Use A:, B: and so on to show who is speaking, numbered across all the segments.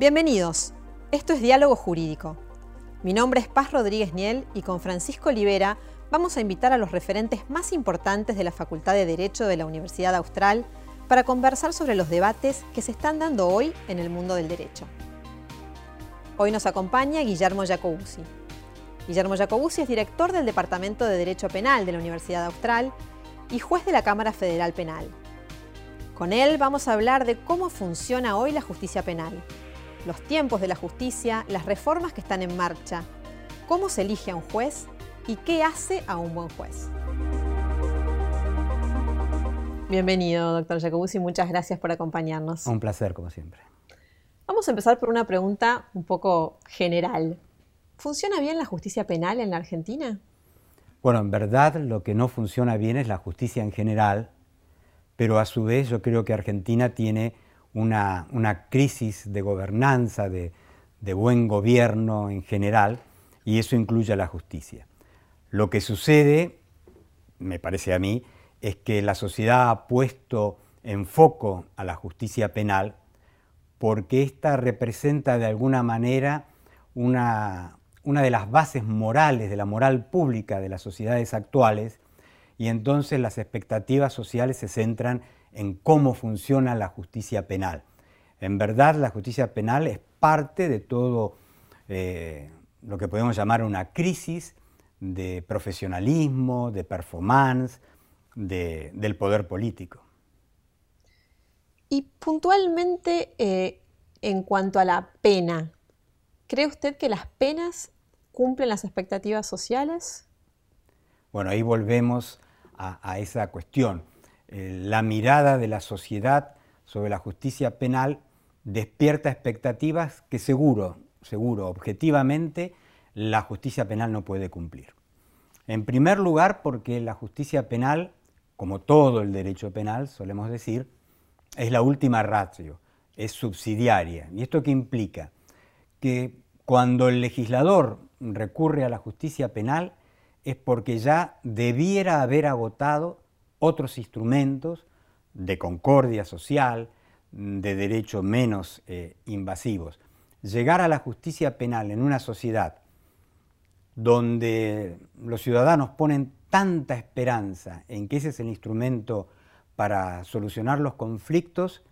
A: Bienvenidos. Esto es Diálogo Jurídico. Mi nombre es Paz Rodríguez Niel y con Francisco Olivera vamos a invitar a los referentes más importantes de la Facultad de Derecho de la Universidad Austral para conversar sobre los debates que se están dando hoy en el mundo del derecho. Hoy nos acompaña Guillermo Jacobuzzi. Guillermo Jacobuzzi es director del Departamento de Derecho Penal de la Universidad Austral y juez de la Cámara Federal Penal. Con él vamos a hablar de cómo funciona hoy la justicia penal, los tiempos de la justicia, las reformas que están en marcha, cómo se elige a un juez y qué hace a un buen juez. Bienvenido, doctor Jacobuzzi, muchas gracias por acompañarnos.
B: Un placer, como siempre.
A: Vamos a empezar por una pregunta un poco general. ¿Funciona bien la justicia penal en la Argentina?
B: Bueno, en verdad lo que no funciona bien es la justicia en general, pero a su vez yo creo que Argentina tiene una, crisis de gobernanza, de, buen gobierno en general, y eso incluye a la justicia. Lo que sucede, me parece a mí, es que la sociedad ha puesto en foco a la justicia penal porque ésta representa de alguna manera una, una de las bases morales de la moral pública de las sociedades actuales y entonces las expectativas sociales se centran en cómo funciona la justicia penal. En verdad, la justicia penal es parte de todo eh, lo que podemos llamar una crisis de profesionalismo, de performance, del poder político.
A: Y puntualmente, eh, en cuanto a la pena, ¿cree usted que las penas cumplen las expectativas sociales?
B: Bueno, ahí volvemos a esa cuestión. Eh, la mirada de la sociedad sobre la justicia penal despierta expectativas que seguro, seguro, objetivamente, la justicia penal no puede cumplir. En primer lugar, porque la justicia penal, como todo el derecho penal, solemos decir, es la última ratio, es subsidiaria. ¿Y esto qué implica? Que cuando el legislador recurre a la justicia penal es porque ya debiera haber agotado otros instrumentos de concordia social, de derechos menos eh, invasivos. Llegar a la justicia penal en una sociedad donde los ciudadanos ponen tanta esperanza en que ese es el instrumento para solucionar los conflictos,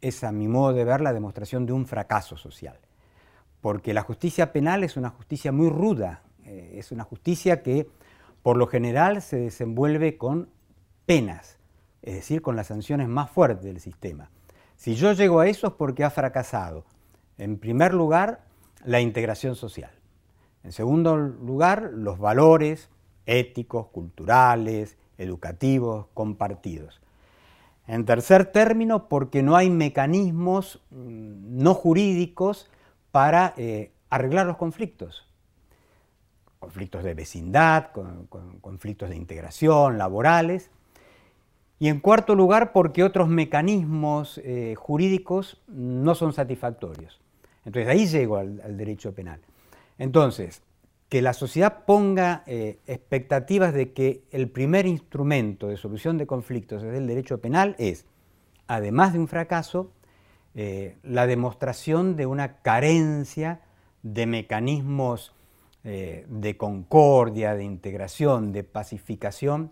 B: es a mi modo de ver la demostración de un fracaso social. Porque la justicia penal es una justicia muy ruda, eh, es una justicia que por lo general se desenvuelve con penas, es decir, con las sanciones más fuertes del sistema. Si yo llego a eso es porque ha fracasado, en primer lugar, la integración social. En segundo lugar, los valores éticos, culturales, educativos, compartidos. En tercer término, porque no hay mecanismos mm, no jurídicos para eh, arreglar los conflictos. Conflictos de vecindad, conflictos de integración, laborales. Y en cuarto lugar, porque otros mecanismos eh, jurídicos no son satisfactorios. Entonces ahí llego al, derecho penal. Entonces, que la sociedad ponga eh, expectativas de que el primer instrumento de solución de conflictos es el derecho penal es, además de un fracaso, eh, la demostración de una carencia de mecanismos de concordia, de integración, de pacificación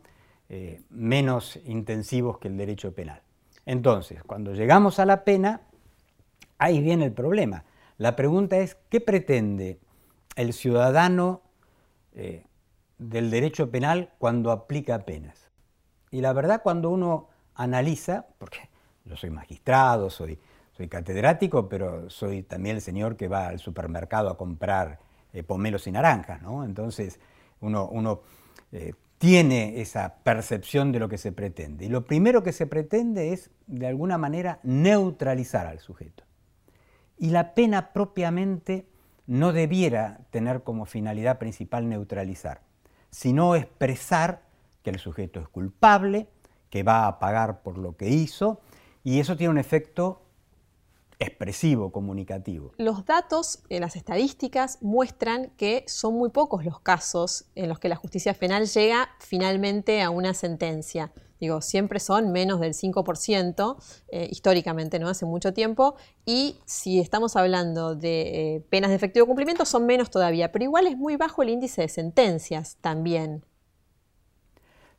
B: eh, menos intensivos que el derecho penal. Entonces, cuando llegamos a la pena, ahí viene el problema. La pregunta es, ¿qué pretende el ciudadano eh, del derecho penal cuando aplica penas? Y la verdad, cuando uno analiza, porque yo soy magistrado, soy, soy catedrático, pero soy también el señor que va al supermercado a comprar eh, pomelos y naranjas, ¿no? Entonces, uno, uno tiene esa percepción de lo que se pretende. Y lo primero que se pretende es, de alguna manera, neutralizar al sujeto. Y la pena propiamente no debiera tener como finalidad principal neutralizar, sino expresar que el sujeto es culpable, que va a pagar por lo que hizo, y eso tiene un efecto expresivo, comunicativo.
A: Los datos, las estadísticas, muestran que son muy pocos los casos en los que la justicia penal llega finalmente a una sentencia. digo, siempre son menos del 5%, eh, históricamente, ¿no? Hace mucho tiempo, y si estamos hablando de eh, penas de efectivo cumplimiento, son menos todavía, pero igual es muy bajo el índice de sentencias también.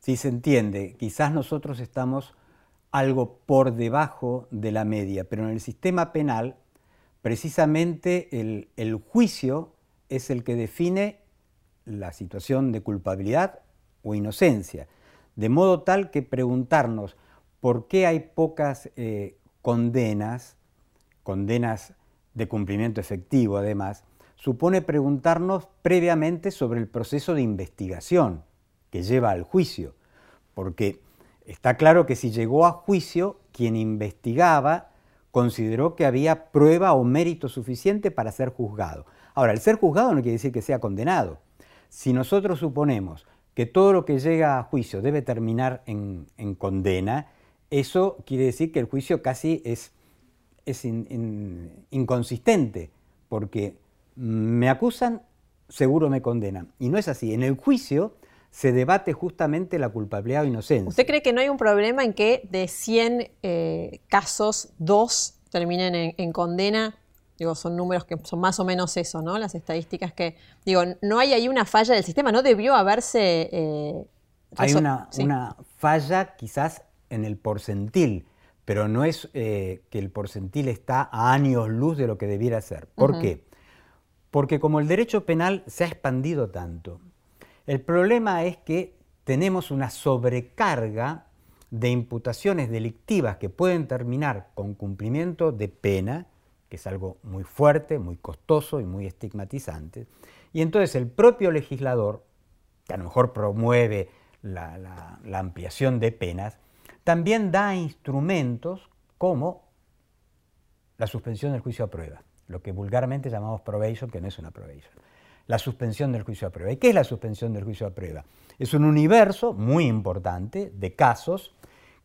B: Sí, se entiende. Quizás nosotros estamos algo por debajo de la media, pero en el sistema penal, precisamente el, juicio es el que define la situación de culpabilidad o inocencia, de modo tal que preguntarnos por qué hay pocas eh, condenas, condenas de cumplimiento efectivo además, supone preguntarnos previamente sobre el proceso de investigación que lleva al juicio, porque Está claro que si llegó a juicio, quien investigaba consideró que había prueba o mérito suficiente para ser juzgado. Ahora, el ser juzgado no quiere decir que sea condenado. Si nosotros suponemos que todo lo que llega a juicio debe terminar en, condena, eso quiere decir que el juicio casi es, inconsistente, porque me acusan, seguro me condenan. Y no es así. En el juicio se debate justamente la culpabilidad o inocencia.
A: ¿Usted cree que no hay un problema en que de 100 eh, casos, dos terminen en, condena? Digo, son números que son más o menos eso, ¿no? Las estadísticas que... Digo, no hay ahí una falla del sistema, no debió haberse...
B: Eh, hay una, una, falla quizás en el porcentil, pero no es eh, que el porcentil está a años luz de lo que debiera ser. ¿Por qué? Porque como el derecho penal se ha expandido tanto, el problema es que tenemos una sobrecarga de imputaciones delictivas que pueden terminar con cumplimiento de pena, que es algo muy fuerte, muy costoso y muy estigmatizante. Y entonces el propio legislador, que a lo mejor promueve la, ampliación de penas, también da instrumentos como la suspensión del juicio a prueba, lo que vulgarmente llamamos probation, que no es una probation la suspensión del juicio a prueba. ¿Y qué es la suspensión del juicio a prueba? Es un universo muy importante de casos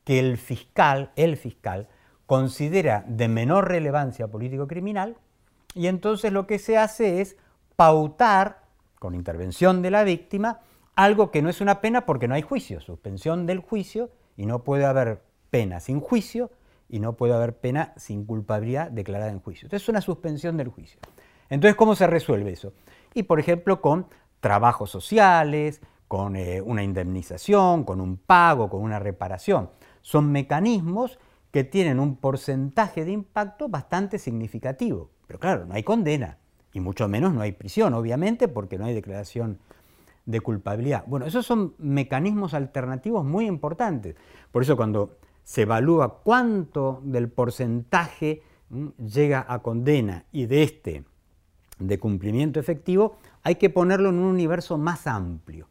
B: que el fiscal, el fiscal, considera de menor relevancia político-criminal y entonces lo que se hace es pautar, con intervención de la víctima, algo que no es una pena porque no hay juicio, suspensión del juicio y no puede haber pena sin juicio y no puede haber pena sin culpabilidad declarada en juicio. Entonces es una suspensión del juicio. Entonces, ¿cómo se resuelve eso? Y por ejemplo con trabajos sociales, con eh, una indemnización, con un pago, con una reparación. Son mecanismos que tienen un porcentaje de impacto bastante significativo. Pero claro, no hay condena y mucho menos no hay prisión, obviamente, porque no hay declaración de culpabilidad. Bueno, esos son mecanismos alternativos muy importantes. Por eso cuando se evalúa cuánto del porcentaje llega a condena y de este de cumplimiento efectivo, hay que ponerlo en un universo más amplio.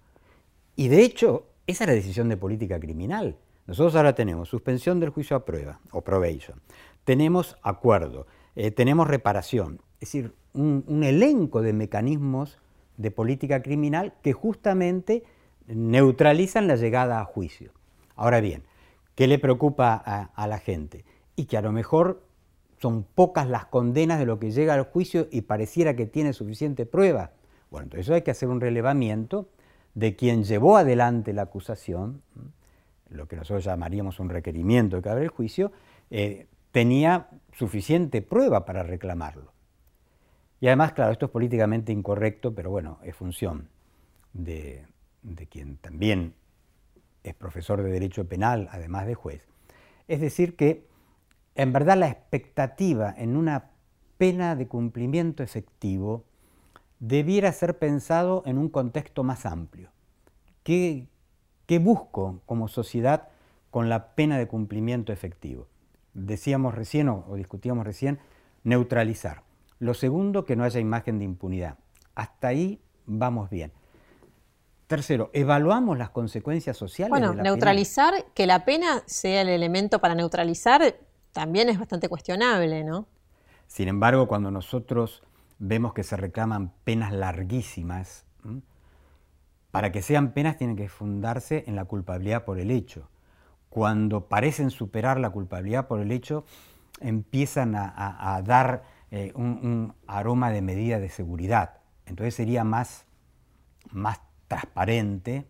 B: Y de hecho, esa es la decisión de política criminal. Nosotros ahora tenemos suspensión del juicio a prueba o probation, tenemos acuerdo, eh, tenemos reparación, es decir, un, elenco de mecanismos de política criminal que justamente neutralizan la llegada a juicio. Ahora bien, ¿qué le preocupa a la gente? Y que a lo mejor son pocas las condenas de lo que llega al juicio y pareciera que tiene suficiente prueba. Bueno, entonces hay que hacer un relevamiento de quien llevó adelante la acusación, lo que nosotros llamaríamos un requerimiento de que el juicio, eh, tenía suficiente prueba para reclamarlo. Y además, claro, esto es políticamente incorrecto, pero bueno, es función de, de quien también es profesor de Derecho Penal, además de juez. Es decir, que en verdad la expectativa en una pena de cumplimiento efectivo debiera ser pensado en un contexto más amplio. ¿Qué, busco como sociedad con la pena de cumplimiento efectivo? Decíamos recién o, discutíamos recién, neutralizar. Lo segundo, que no haya imagen de impunidad. Hasta ahí vamos bien. Tercero, evaluamos las consecuencias sociales.
A: Bueno, neutralizar, que la pena sea el elemento para neutralizar, también es bastante cuestionable, ¿no?
B: Sin embargo, cuando nosotros vemos que se reclaman penas larguísimas, para que sean penas tienen que fundarse en la culpabilidad por el hecho. Cuando parecen superar la culpabilidad por el hecho, empiezan a, dar eh, un, aroma de medida de seguridad. Entonces sería más, más transparente,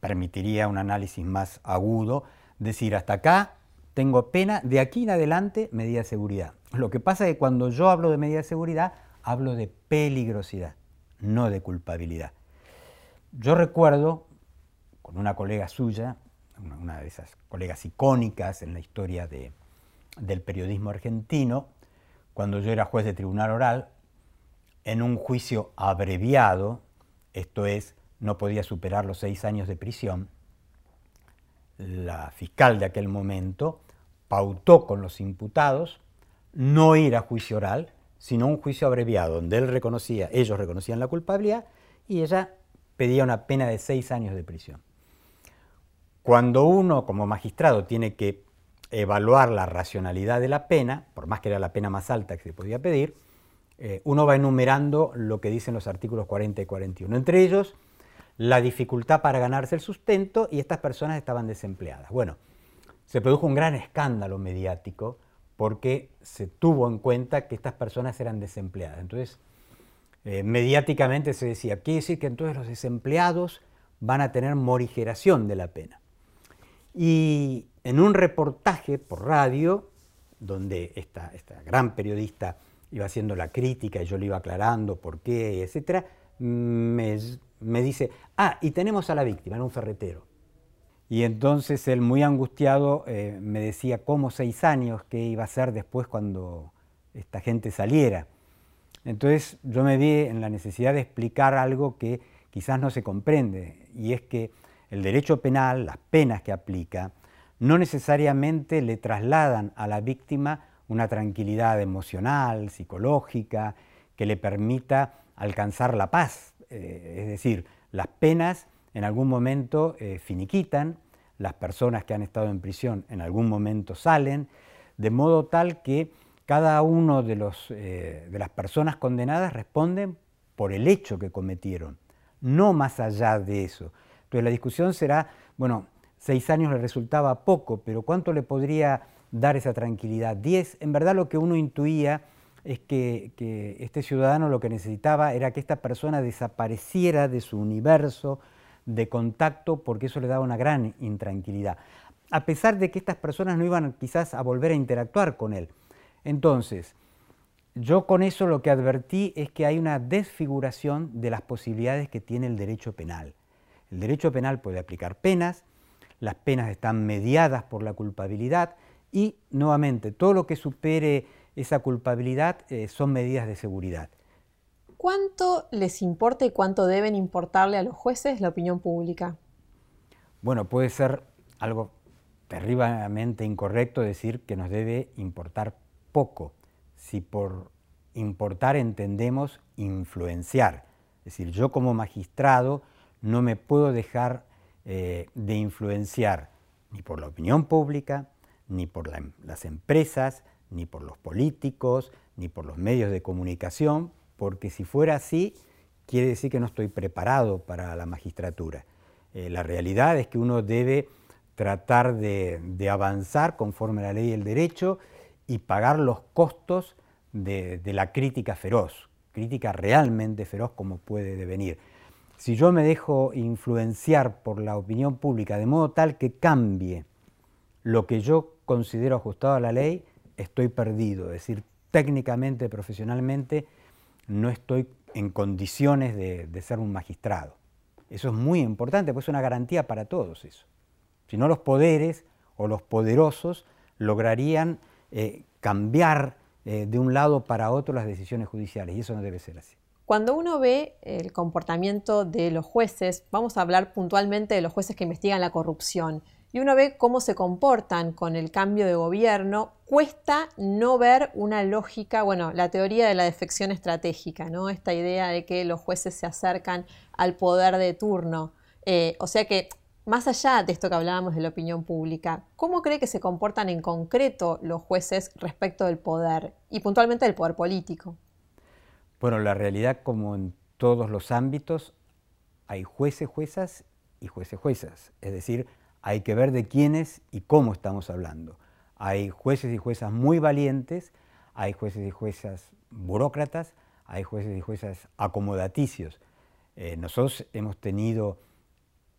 B: permitiría un análisis más agudo decir hasta acá tengo pena, de aquí en adelante medida de seguridad. Lo que pasa es que cuando yo hablo de medida de seguridad, hablo de peligrosidad, no de culpabilidad. Yo recuerdo con una colega suya, una de esas colegas icónicas en la historia del periodismo argentino, cuando yo era juez de tribunal oral, en un juicio abreviado, esto es, no podía superar los seis años de prisión, la fiscal de aquel momento pautó con los imputados no ir a juicio oral, sino un juicio abreviado, donde él reconocía, ellos reconocían la culpabilidad y ella pedía una pena de seis años de prisión. Cuando uno como magistrado tiene que evaluar la racionalidad de la pena, por más que era la pena más alta que se podía pedir, eh, uno va enumerando lo que dicen los artículos 40 y 41. Entre ellos, la dificultad para ganarse el sustento y estas personas estaban desempleadas. Bueno, se produjo un gran escándalo mediático porque se tuvo en cuenta que estas personas eran desempleadas. Entonces, eh, mediáticamente se decía, quiere decir que entonces los desempleados van a tener morigeración de la pena. Y en un reportaje por radio, donde esta, esta gran periodista iba haciendo la crítica y yo le iba aclarando por qué, etc., me, me dice, ah, y tenemos a la víctima, en un ferretero. Y entonces él, muy angustiado, eh, me decía cómo seis años, qué iba a hacer después cuando esta gente saliera. Entonces yo me vi en la necesidad de explicar algo que quizás no se comprende, y es que el derecho penal, las penas que aplica, no necesariamente le trasladan a la víctima una tranquilidad emocional, psicológica, que le permita alcanzar la paz. Eh, es decir, las penas en algún momento eh, finiquitan, las personas que han estado en prisión en algún momento salen, de modo tal que cada uno de, los, eh, de las personas condenadas responden por el hecho que cometieron, no más allá de eso. Entonces la discusión será, bueno, seis años le resultaba poco, pero ¿cuánto le podría dar esa tranquilidad. Diez, en verdad lo que uno intuía es que, este ciudadano lo que necesitaba era que esta persona desapareciera de su universo de contacto porque eso le daba una gran intranquilidad, a pesar de que estas personas no iban quizás a volver a interactuar con él. Entonces, yo con eso lo que advertí es que hay una desfiguración de las posibilidades que tiene el derecho penal. El derecho penal puede aplicar penas, las penas están mediadas por la culpabilidad, y nuevamente, todo lo que supere esa culpabilidad eh, son medidas de seguridad.
A: ¿Cuánto les importa y cuánto deben importarle a los jueces la opinión pública?
B: Bueno, puede ser algo terriblemente incorrecto decir que nos debe importar poco, si por importar entendemos influenciar. Es decir, yo como magistrado no me puedo dejar eh, de influenciar ni por la opinión pública, ni por las empresas, ni por los políticos, ni por los medios de comunicación, porque si fuera así, quiere decir que no estoy preparado para la magistratura. Eh, la realidad es que uno debe tratar de, avanzar conforme a la ley y el derecho y pagar los costos de, de la crítica feroz, crítica realmente feroz como puede devenir. Si yo me dejo influenciar por la opinión pública de modo tal que cambie lo que yo considero ajustado a la ley, estoy perdido. Es decir, técnicamente, profesionalmente, no estoy en condiciones de, ser un magistrado. Eso es muy importante, pues es una garantía para todos eso. Si no, los poderes o los poderosos lograrían eh, cambiar eh, de un lado para otro las decisiones judiciales, y eso no debe ser así.
A: Cuando uno ve el comportamiento de los jueces, vamos a hablar puntualmente de los jueces que investigan la corrupción, y uno ve cómo se comportan con el cambio de gobierno, cuesta no ver una lógica, bueno, la teoría de la defección estratégica, ¿no? Esta idea de que los jueces se acercan al poder de turno. Eh, o sea que, más allá de esto que hablábamos de la opinión pública, ¿cómo cree que se comportan en concreto los jueces respecto del poder y puntualmente del poder político?
B: Bueno, la realidad, como en todos los ámbitos, hay jueces, juezas y jueces, juezas. Es decir, hay que ver de quiénes y cómo estamos hablando. Hay jueces y juezas muy valientes, hay jueces y juezas burócratas, hay jueces y juezas acomodaticios. Eh, nosotros hemos tenido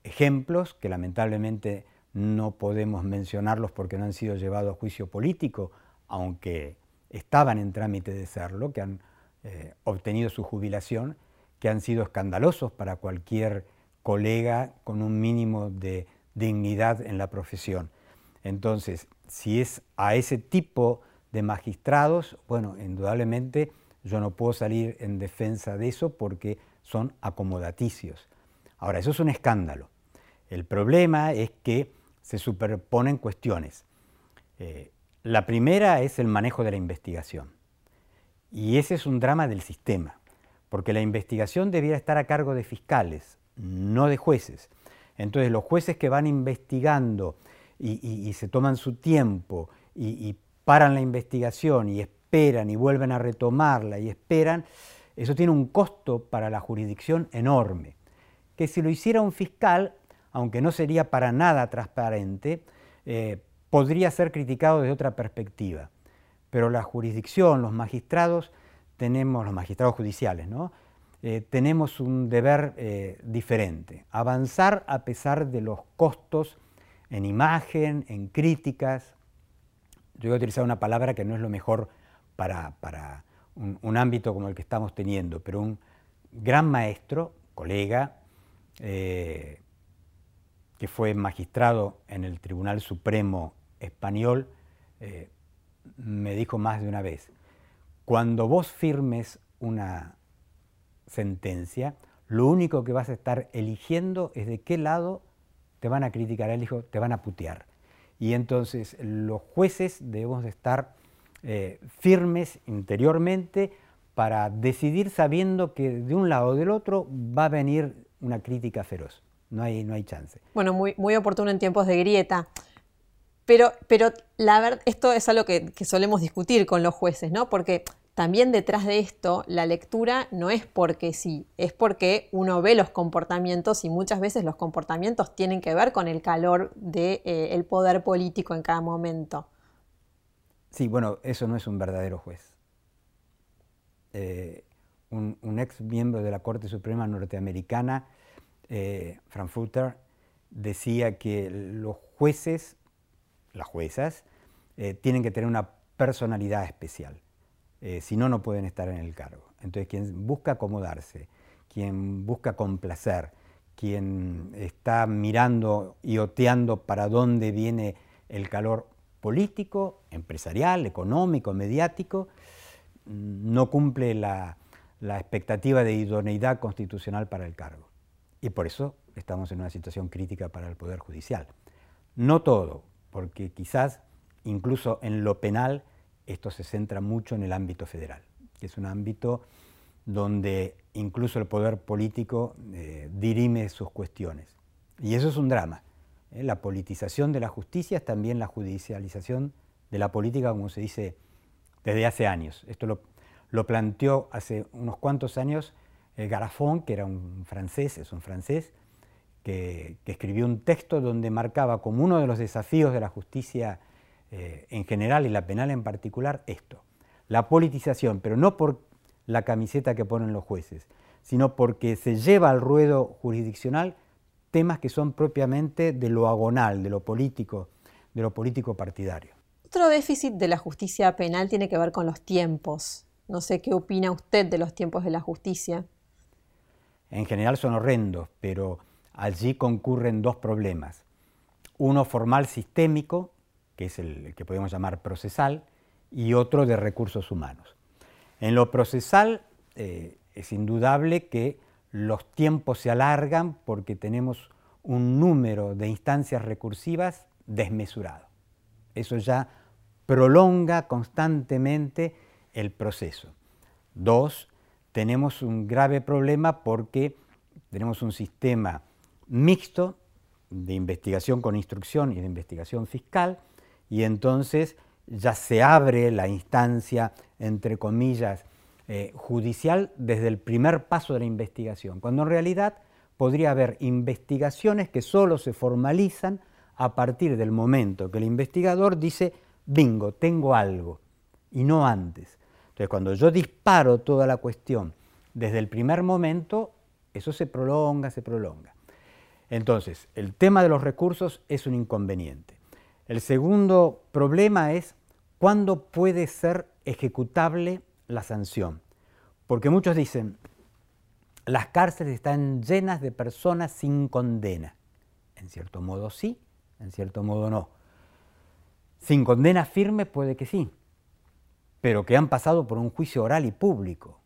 B: ejemplos que lamentablemente no podemos mencionarlos porque no han sido llevados a juicio político, aunque estaban en trámite de serlo, que han eh, obtenido su jubilación, que han sido escandalosos para cualquier colega con un mínimo de dignidad en la profesión. Entonces, si es a ese tipo de magistrados, bueno, indudablemente yo no puedo salir en defensa de eso porque son acomodaticios. Ahora, eso es un escándalo. El problema es que se superponen cuestiones. Eh, la primera es el manejo de la investigación. Y ese es un drama del sistema, porque la investigación debiera estar a cargo de fiscales, no de jueces. Entonces los jueces que van investigando y, se toman su tiempo y, paran la investigación y esperan y vuelven a retomarla y esperan, eso tiene un costo para la jurisdicción enorme, que si lo hiciera un fiscal, aunque no sería para nada transparente, eh, podría ser criticado desde otra perspectiva. Pero la jurisdicción, los magistrados, tenemos, los magistrados judiciales, ¿no? Eh, tenemos un deber eh, diferente, avanzar a pesar de los costos en imagen, en críticas. Yo voy a utilizar una palabra que no es lo mejor para, un, ámbito como el que estamos teniendo, pero un gran maestro, colega, eh, que fue magistrado en el Tribunal Supremo español, me dijo más de una vez, cuando vos firmes una sentencia, lo único que vas a estar eligiendo es de qué lado te van a criticar, él dijo, te van a putear. Y entonces los jueces debemos estar eh, firmes interiormente para decidir sabiendo que de un lado o del otro va a venir una crítica feroz. No hay, no hay chance.
A: Bueno, muy, muy oportuno en tiempos de grieta. Pero, pero la verdad, esto es algo que, que solemos discutir con los jueces, ¿no? Porque también detrás de esto, la lectura no es porque sí, es porque uno ve los comportamientos y muchas veces los comportamientos tienen que ver con el calor del de, eh, poder político en cada momento.
B: Sí, bueno, eso no es un verdadero juez. Eh, un, ex miembro de la Corte Suprema norteamericana, eh, Frankfurter, decía que los jueces, las juezas, tienen que tener una personalidad especial eh, si no, no pueden estar en el cargo. Entonces, quien busca acomodarse, quien busca complacer, quien está mirando y oteando para dónde viene el calor político, empresarial, económico, mediático, mm, no cumple la, la expectativa de idoneidad constitucional para el cargo. Y por eso estamos en una situación crítica para el Poder Judicial. No todo, porque quizás incluso en lo penal esto se centra mucho en el ámbito federal, que es un ámbito donde incluso el poder político eh, dirime sus cuestiones. Y eso es un drama. ¿eh? La politización de la justicia es también la judicialización de la política, como se dice desde hace años. Esto lo, planteó hace unos cuantos años el Garafón, que era un francés, es un francés, que escribió un texto donde marcaba como uno de los desafíos de la justicia eh, en general y la penal en particular esto, la politización, pero no por la camiseta que ponen los jueces, sino porque se lleva al ruedo jurisdiccional temas que son propiamente de lo agonal, de lo político, de lo político partidario.
A: Otro déficit de la justicia penal tiene que ver con los tiempos. No sé qué opina usted de los tiempos de la justicia.
B: En general son horrendos, pero allí concurren dos problemas. Uno formal sistémico, que es el, que podemos llamar procesal, y otro de recursos humanos. En lo procesal eh, es indudable que los tiempos se alargan porque tenemos un número de instancias recursivas desmesurado. Eso ya prolonga constantemente el proceso. Dos, tenemos un grave problema porque tenemos un sistema mixto de investigación con instrucción y de investigación fiscal, y entonces ya se abre la instancia, entre comillas, eh, judicial desde el primer paso de la investigación, cuando en realidad podría haber investigaciones que solo se formalizan a partir del momento que el investigador dice, bingo, tengo algo, y no antes. Entonces, cuando yo disparo toda la cuestión desde el primer momento, eso se prolonga, se prolonga. Entonces, el tema de los recursos es un inconveniente. El segundo problema es cuándo puede ser ejecutable la sanción. Porque muchos dicen, las cárceles están llenas de personas sin condena. En cierto modo sí, en cierto modo no. Sin condena firme puede que sí, pero que han pasado por un juicio oral y público.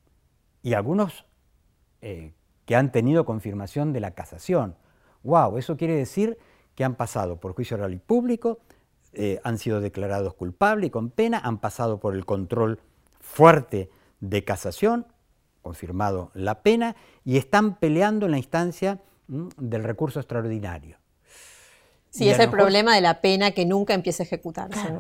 B: Y algunos eh, que han tenido confirmación de la casación. ¡Wow! Eso quiere decir que han pasado por juicio oral y público, eh, han sido declarados culpables y con pena, han pasado por el control fuerte de casación, confirmado la pena, y están peleando en la instancia del recurso extraordinario.
A: Sí, es el problema de la pena que nunca empieza a ejecutarse.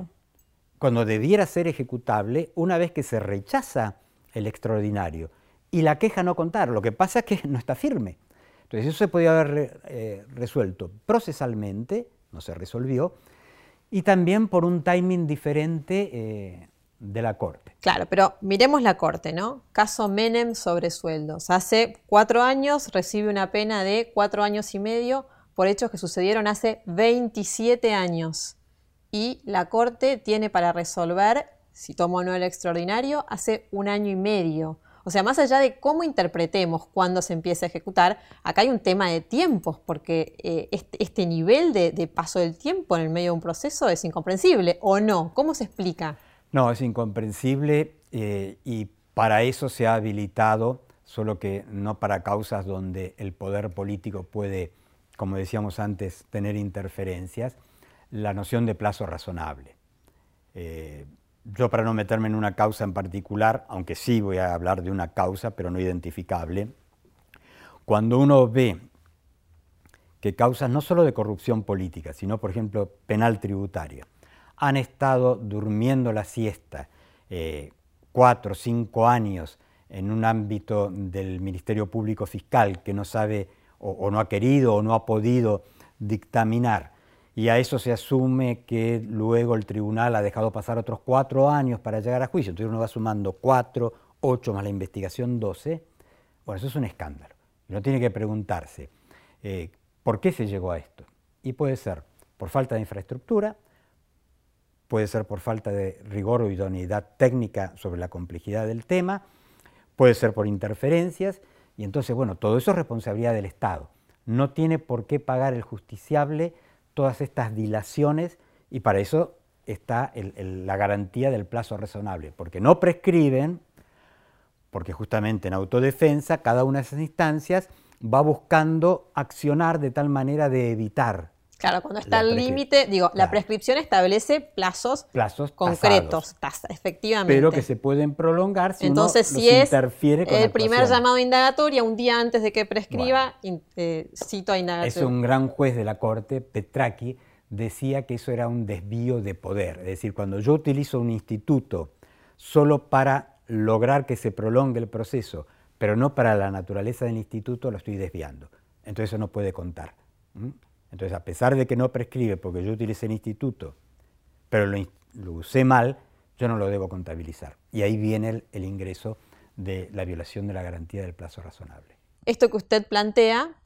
B: Cuando debiera ser ejecutable, una vez que se rechaza el extraordinario y la queja no contar, lo que pasa es que no está firme. Entonces eso se podía haber eh, resuelto procesalmente, no se resolvió, y también por un timing diferente eh, de la Corte.
A: Claro, pero miremos la Corte, ¿no? Caso Menem sobre sueldos. Hace cuatro años recibe una pena de cuatro años y medio por hechos que sucedieron hace 27 años. Y la Corte tiene para resolver, si tomo o no el extraordinario, hace un año y medio. O sea, más allá de cómo interpretemos cuándo se empieza a ejecutar, acá hay un tema de tiempos, porque eh, este, este, nivel de, paso del tiempo en el medio de un proceso es incomprensible, ¿o no? ¿Cómo se explica?
B: No, es incomprensible eh, y para eso se ha habilitado, solo que no para causas donde el poder político puede como decíamos antes, tener interferencias, la noción de plazo razonable. Eh, yo para no meterme en una causa en particular, aunque sí voy a hablar de una causa, pero no identificable, cuando uno ve que causas no solo de corrupción política, sino por ejemplo penal tributaria, han estado durmiendo la siesta eh, cuatro o cinco años en un ámbito del Ministerio Público Fiscal que no sabe o, no ha querido o no ha podido dictaminar. Y a eso se asume que luego el tribunal ha dejado pasar otros cuatro años para llegar a juicio. Entonces uno va sumando cuatro, ocho más la investigación doce. Bueno, eso es un escándalo. Uno tiene que preguntarse, eh, ¿por qué se llegó a esto? Y puede ser por falta de infraestructura, puede ser por falta de rigor o idoneidad técnica sobre la complejidad del tema, puede ser por interferencias, y entonces, bueno, todo eso es responsabilidad del Estado. No tiene por qué pagar el justiciable todas estas dilaciones y para eso está la garantía del plazo razonable, porque no prescriben, porque justamente en autodefensa cada una de esas instancias va buscando accionar de tal manera de evitar
A: Claro, cuando está el límite, digo, la prescripción establece plazos,
B: plazos
A: concretos, efectivamente.
B: Pero que se pueden prolongar si Entonces, si es interfiere con
A: el primer llamado a indagatoria, un día antes de que prescriba, eh, cito a indagatoria.
B: Es un gran juez de la Corte, Petraki, decía que eso era un desvío de poder. Es decir, cuando yo utilizo un instituto solo para lograr que se prolongue el proceso, pero no para la naturaleza del instituto, lo estoy desviando. Entonces eso no puede contar. Entonces, a pesar de que no prescribe porque yo utilicé el instituto, pero lo, usé mal, yo no lo debo contabilizar. Y ahí viene el, ingreso de la violación de la garantía del plazo razonable.
A: Esto que usted plantea,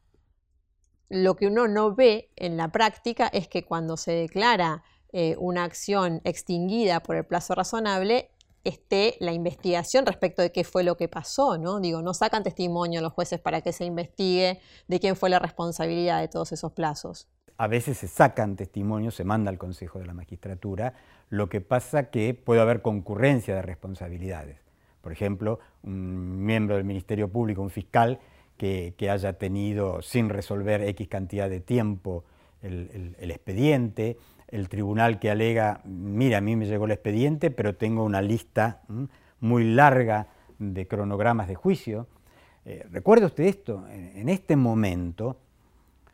A: lo que uno no ve en la práctica es que cuando se declara eh, una acción extinguida por el plazo razonable, esté la investigación respecto de qué fue lo que pasó, ¿no? Digo, no sacan testimonio los jueces para que se investigue de quién fue la responsabilidad de todos esos plazos.
B: A veces se sacan testimonios, se manda al Consejo de la Magistratura, lo que pasa que puede haber concurrencia de responsabilidades. Por ejemplo, un miembro del Ministerio Público, un fiscal, que, haya tenido sin resolver X cantidad de tiempo el expediente, el tribunal que alega, mira, a mí me llegó el expediente, pero tengo una lista muy larga de cronogramas de juicio. Eh, recuerde usted esto, en, este momento,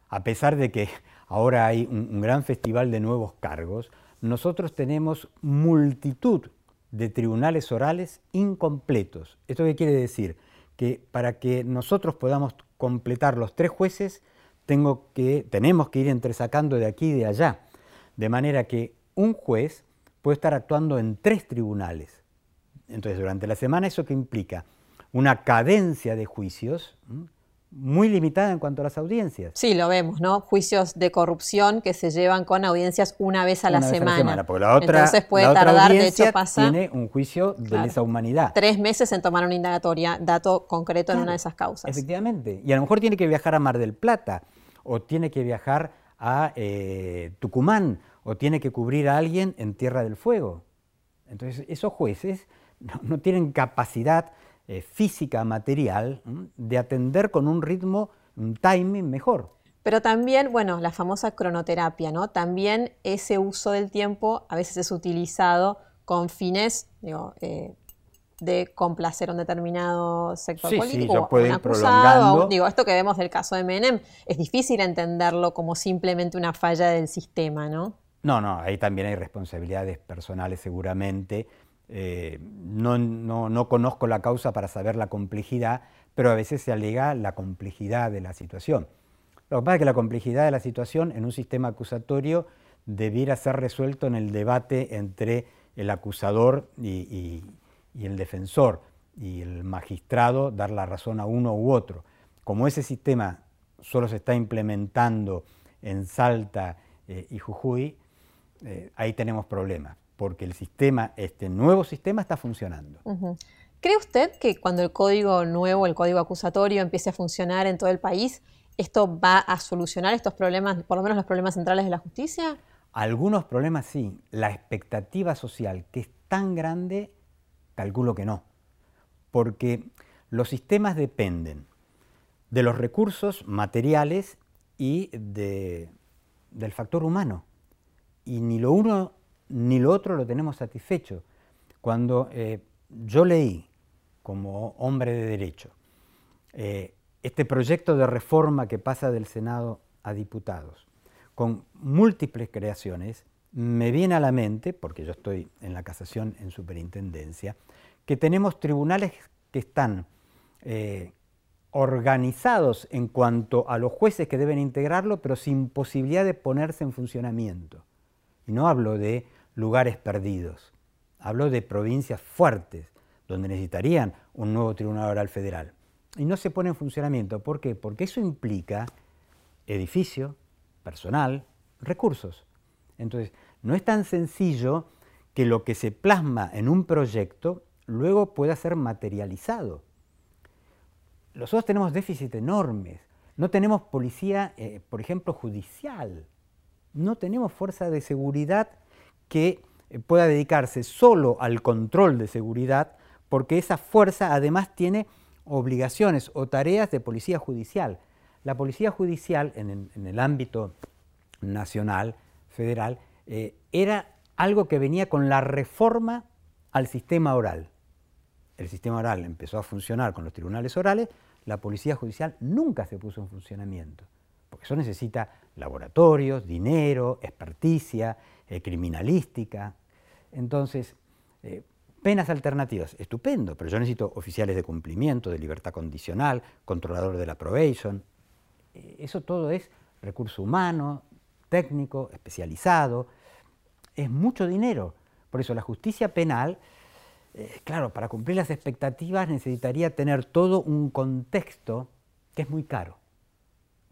B: a pesar de que ahora hay un, gran festival de nuevos cargos, nosotros tenemos multitud de tribunales orales incompletos. ¿Esto qué quiere decir? Que para que nosotros podamos completar los tres jueces, tengo que, tenemos que ir entresacando de aquí y de allá. De manera que un juez puede estar actuando en tres tribunales. Entonces, durante la semana, ¿eso qué implica? Una cadencia de juicios muy limitada en cuanto a las audiencias.
A: Sí, lo vemos, ¿no? Juicios de corrupción que se llevan con audiencias una vez a, la, semana.
B: Porque la otra,
A: Entonces puede tardar, de hecho pasa...
B: Tiene un juicio de lesa humanidad.
A: Tres meses en tomar una indagatoria, dato concreto en una de esas causas.
B: Efectivamente. Y a lo mejor tiene que viajar a Mar del Plata, o tiene que viajar a eh, Tucumán, o tiene que cubrir a alguien en Tierra del Fuego. Entonces, esos jueces no tienen capacidad eh, física, material, de atender con un ritmo, un timing mejor.
A: Pero también, bueno, la famosa cronoterapia, ¿no? También ese uso del tiempo a veces es utilizado con fines, digo, eh, de complacer a un determinado sector político
B: o un acusado.
A: digo, esto que vemos del caso de Menem, es difícil entenderlo como simplemente una falla del sistema, ¿no?
B: No, no, ahí también hay responsabilidades personales seguramente eh, no, no, conozco la causa para saber la complejidad, pero a veces se alega la complejidad de la situación. Lo que pasa es que la complejidad de la situación en un sistema acusatorio debiera ser resuelto en el debate entre el acusador y, el defensor, y el magistrado dar la razón a uno u otro. Como ese sistema solo se está implementando en Salta eh, y Jujuy, eh, ahí tenemos problemas porque el sistema, este nuevo sistema está funcionando.
A: ¿Cree usted que cuando el código nuevo, el código acusatorio, empiece a funcionar en todo el país, esto va a solucionar estos problemas, por lo menos los problemas centrales de la justicia?
B: Algunos problemas sí. La expectativa social, que es tan grande, calculo que no. Porque los sistemas dependen de los recursos materiales y del factor humano. Y ni lo uno ni lo otro lo tenemos satisfecho. Cuando eh, yo leí, como hombre de derecho, eh, este proyecto de reforma que pasa del Senado a diputados, con múltiples creaciones, me viene a la mente, porque yo estoy en la casación en superintendencia, que tenemos tribunales que están eh, organizados en cuanto a los jueces que deben integrarlo, pero sin posibilidad de ponerse en funcionamiento. Y no hablo de lugares perdidos. Hablo de provincias fuertes, donde necesitarían un nuevo Tribunal Oral Federal. Y no se pone en funcionamiento. ¿Por qué? Porque eso implica edificio, personal, recursos. Entonces, no es tan sencillo que lo que se plasma en un proyecto luego pueda ser materializado. Nosotros tenemos déficits enormes. No tenemos policía, eh, por ejemplo, judicial. No tenemos fuerza de seguridad que eh, pueda dedicarse solo al control de seguridad, porque esa fuerza además tiene obligaciones o tareas de policía judicial. La policía judicial en, el ámbito nacional, federal, eh, era algo que venía con la reforma al sistema oral. El sistema oral empezó a funcionar con los tribunales orales, la policía judicial nunca se puso en funcionamiento, porque eso necesita laboratorios, dinero, experticia, eh, criminalística. Entonces, eh, penas alternativas, estupendo, pero yo necesito oficiales de cumplimiento, de libertad condicional, controlador de la probation. Eso todo es recurso humano, técnico, especializado. Es mucho dinero. Por eso la justicia penal, claro, para cumplir las expectativas necesitaría tener todo un contexto que es muy caro,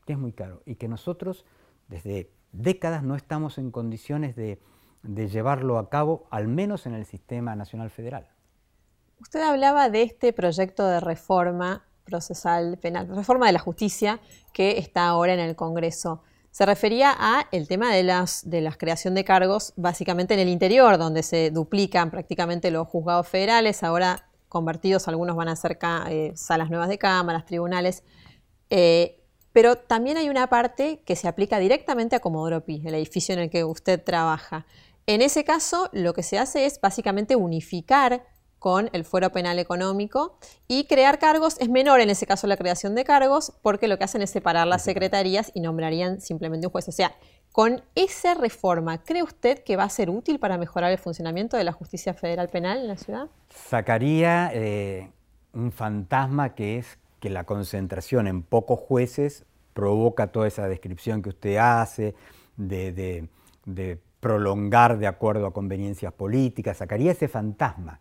B: que es muy caro y que nosotros desde décadas no estamos en condiciones de, llevarlo a cabo, al menos en el sistema nacional federal.
A: Usted hablaba de este proyecto de reforma procesal penal, reforma de la justicia que está ahora en el Congreso. Se refería a el tema de, las, de la creación de cargos básicamente en el interior, donde se duplican prácticamente los juzgados federales, ahora convertidos, algunos van a ser eh, salas nuevas de cámaras, tribunales. Eh, pero también hay una parte que se aplica directamente a Comodoro Pi, el edificio en el que usted trabaja. En ese caso, lo que se hace es básicamente unificar con el fuero penal económico y crear cargos. Es menor en ese caso la creación de cargos porque lo que hacen es separar las secretarías y nombrarían simplemente un juez. O sea, con esa reforma, ¿cree usted que va a ser útil para mejorar el funcionamiento de la justicia federal penal en la ciudad?
B: Sacaría eh, un fantasma que es que la concentración en pocos jueces provoca toda esa descripción que usted hace de, prolongar de acuerdo a conveniencias políticas, sacaría ese fantasma.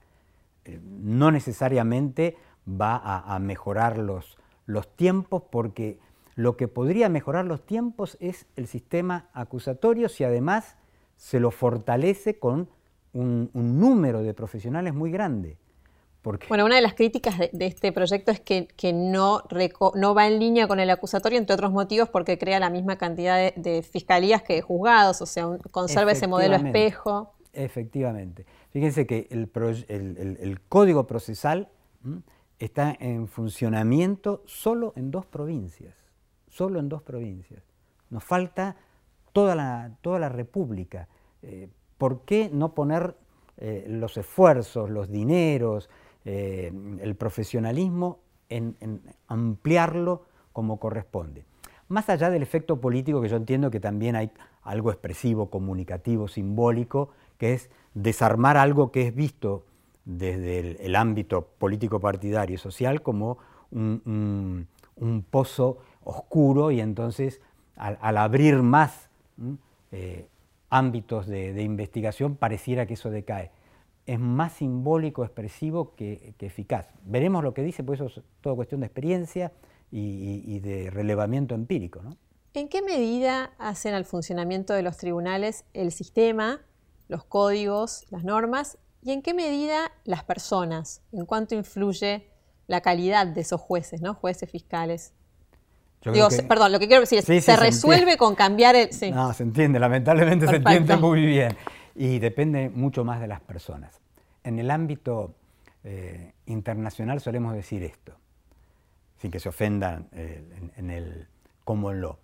B: Eh, no necesariamente va a, mejorar los, los tiempos porque lo que podría mejorar los tiempos es el sistema acusatorio si además se lo fortalece con un, número de profesionales muy grande.
A: Bueno, una de las críticas de, este proyecto es que, no, no, va en línea con el acusatorio, entre otros motivos, porque crea la misma cantidad de, fiscalías que de juzgados, o sea, conserva ese modelo espejo.
B: Efectivamente. Fíjense que el, código procesal está en funcionamiento solo en dos provincias, solo en dos provincias. Nos falta toda la, toda la República. Eh, ¿Por qué no poner eh, los esfuerzos, los dineros, eh, el profesionalismo en, ampliarlo como corresponde? Más allá del efecto político, que yo entiendo que también hay algo expresivo, comunicativo, simbólico, que es desarmar algo que es visto desde el, ámbito político partidario y social como un, pozo oscuro y entonces al, abrir más eh, ámbitos de, investigación pareciera que eso decae. Es más simbólico, expresivo que, eficaz. Veremos lo que dice, pues eso es toda cuestión de experiencia y, de relevamiento empírico.
A: ¿En qué medida hacen al funcionamiento de los tribunales el sistema, los códigos, las normas y en qué medida las personas, en cuánto influye la calidad de esos jueces, ¿no? jueces fiscales? perdón, lo que quiero decir es, ¿se, resuelve con cambiar el...?
B: No, se entiende, lamentablemente se entiende muy bien. Y depende mucho más de las personas. En el ámbito eh, internacional solemos decir esto, sin que se ofendan eh, en, el common law.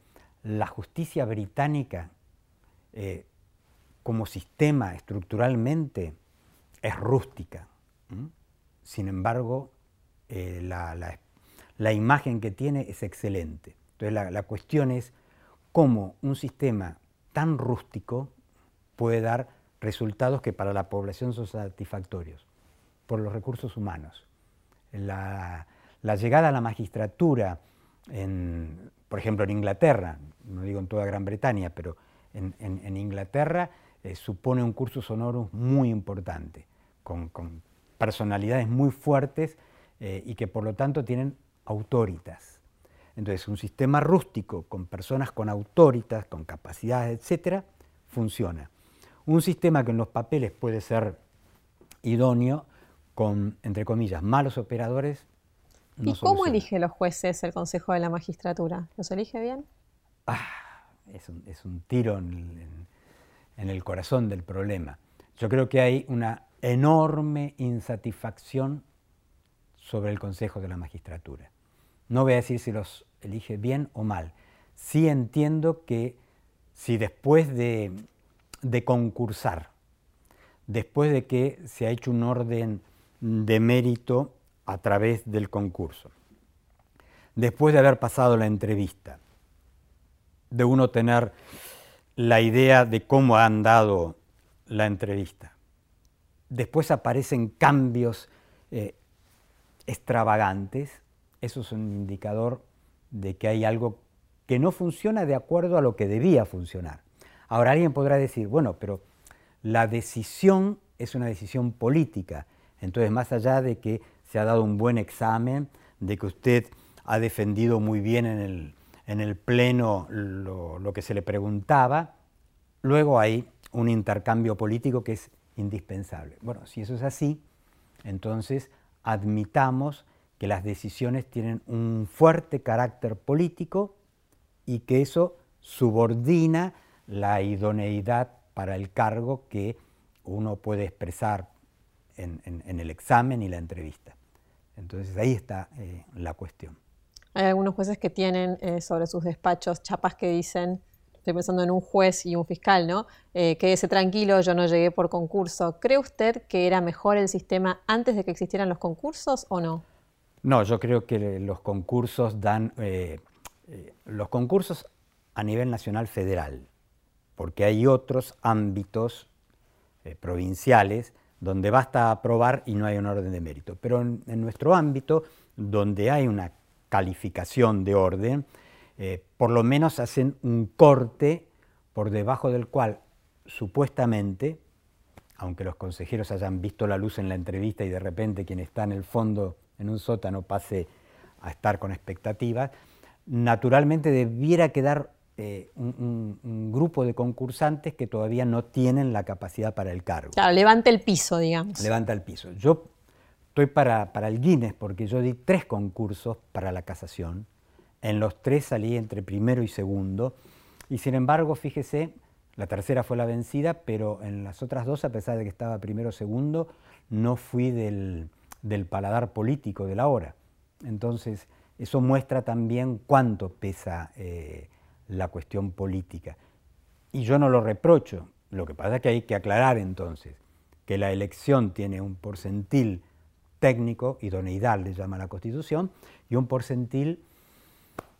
B: La justicia británica, eh, como sistema estructuralmente, es rústica. Sin embargo, la, la, la imagen que tiene es excelente. Entonces la, cuestión es cómo un sistema tan rústico puede dar resultados que para la población son satisfactorios, por los recursos humanos. La, llegada a la magistratura, en, por ejemplo en Inglaterra, no digo en toda Gran Bretaña, pero en, Inglaterra eh, supone un curso sonoro muy importante, con, personalidades muy fuertes eh, y que por lo tanto tienen autoritas. Entonces, un sistema rústico con personas con autoritas, con capacidades, etcétera, funciona. Un sistema que en los papeles puede ser idóneo, con, entre comillas, malos operadores,
A: no ¿Y cómo elige los jueces el Consejo de la Magistratura? ¿Los elige bien?
B: Ah, es, un, tiro en el corazón del problema. Yo creo que hay una enorme insatisfacción sobre el Consejo de la Magistratura. No voy a decir si los elige bien o mal. Sí entiendo que si después de, concursar, después de que se ha hecho un orden de mérito a través del concurso, después de haber pasado la entrevista, de uno tener la idea de cómo han dado la entrevista, después aparecen cambios eh, extravagantes, eso es un indicador de que hay algo que no funciona de acuerdo a lo que debía funcionar. Ahora alguien podrá decir, bueno, pero la decisión es una decisión política, entonces más allá de que se ha dado un buen examen, de que usted ha defendido muy bien en el, en el Pleno lo, que se le preguntaba, luego hay un intercambio político que es indispensable. Bueno, si eso es así, entonces admitamos que las decisiones tienen un fuerte carácter político y que eso subordina la idoneidad para el cargo que uno puede expresar en, el examen y la entrevista. Entonces ahí está eh, la cuestión.
A: Hay algunos jueces que tienen eh, sobre sus despachos chapas que dicen, estoy pensando en un juez y un fiscal, ¿no? Eh, quédese tranquilo, yo no llegué por concurso. ¿Cree usted que era mejor el sistema antes de que existieran los concursos o no?
B: No, yo creo que los concursos dan, eh, eh, los concursos a nivel nacional federal, porque hay otros ámbitos provinciales donde basta aprobar y no hay un orden de mérito. Pero en, nuestro ámbito, donde hay una calificación de orden, por lo menos hacen un corte por debajo del cual supuestamente, aunque los consejeros hayan visto la luz en la entrevista y de repente quien está en el fondo en un sótano pase a estar con expectativas, naturalmente debiera quedar eh, un, grupo de concursantes que todavía no tienen la capacidad para el cargo.
A: Claro, levanta el piso, digamos.
B: Levanta el piso. Yo estoy para, para el Guinness porque yo di tres concursos para la casación. En los tres salí entre primero y segundo. Y sin embargo, fíjese, la tercera fue la vencida, pero en las otras dos, a pesar de que estaba primero o segundo, no fui del, del paladar político de la hora. Entonces, eso muestra también cuánto pesa eh, la cuestión política. Y yo no lo reprocho, lo que pasa es que hay que aclarar entonces que la elección tiene un porcentil técnico, idoneidad le llama la Constitución, y un porcentil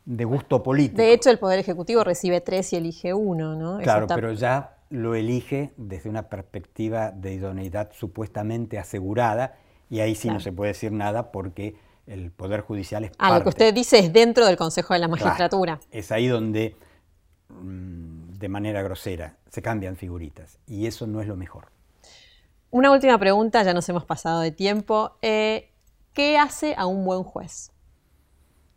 B: de gusto político.
A: De hecho, el Poder Ejecutivo recibe tres y elige uno, ¿no?
B: Claro, pero ya lo elige desde una perspectiva de idoneidad supuestamente asegurada, y ahí sí no se puede decir nada porque el Poder Judicial es
A: Ah, lo que usted dice es dentro del Consejo de la Magistratura.
B: es ahí donde, mm, de manera grosera, se cambian figuritas, y eso no es lo mejor.
A: Una última pregunta, ya nos hemos pasado de tiempo. Eh, ¿Qué hace a un buen juez?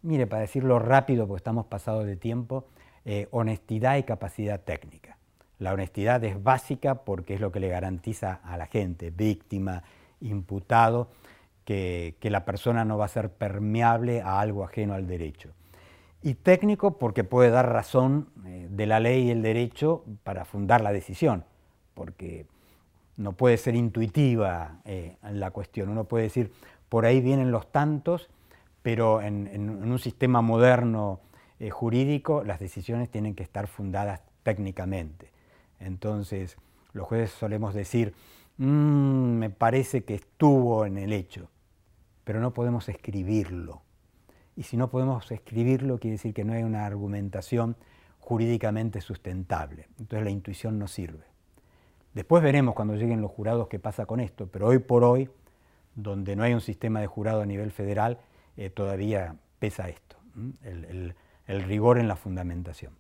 B: Mire, para decirlo rápido, porque estamos pasados de tiempo, eh, honestidad y capacidad técnica. La honestidad es básica porque es lo que le garantiza a la gente, víctima, imputado, que, la persona no va a ser permeable a algo ajeno al derecho. Y técnico porque puede dar razón eh, de la ley y el derecho para fundar la decisión, porque no puede ser intuitiva eh, la cuestión. Uno puede decir, por ahí vienen los tantos, pero en, un sistema moderno eh, jurídico las decisiones tienen que estar fundadas técnicamente. Entonces, los jueces solemos decir, mm, me parece que estuvo en el hecho, pero no podemos escribirlo. Y si no podemos escribirlo, quiere decir que no hay una argumentación jurídicamente sustentable. Entonces la intuición no sirve. Después veremos cuando lleguen los jurados qué pasa con esto, pero hoy por hoy, donde no hay un sistema de jurado a nivel federal, eh, todavía pesa esto, el rigor en la fundamentación.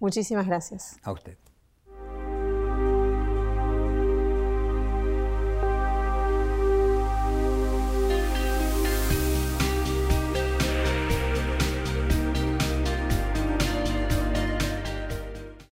A: Muchísimas gracias.
B: A usted.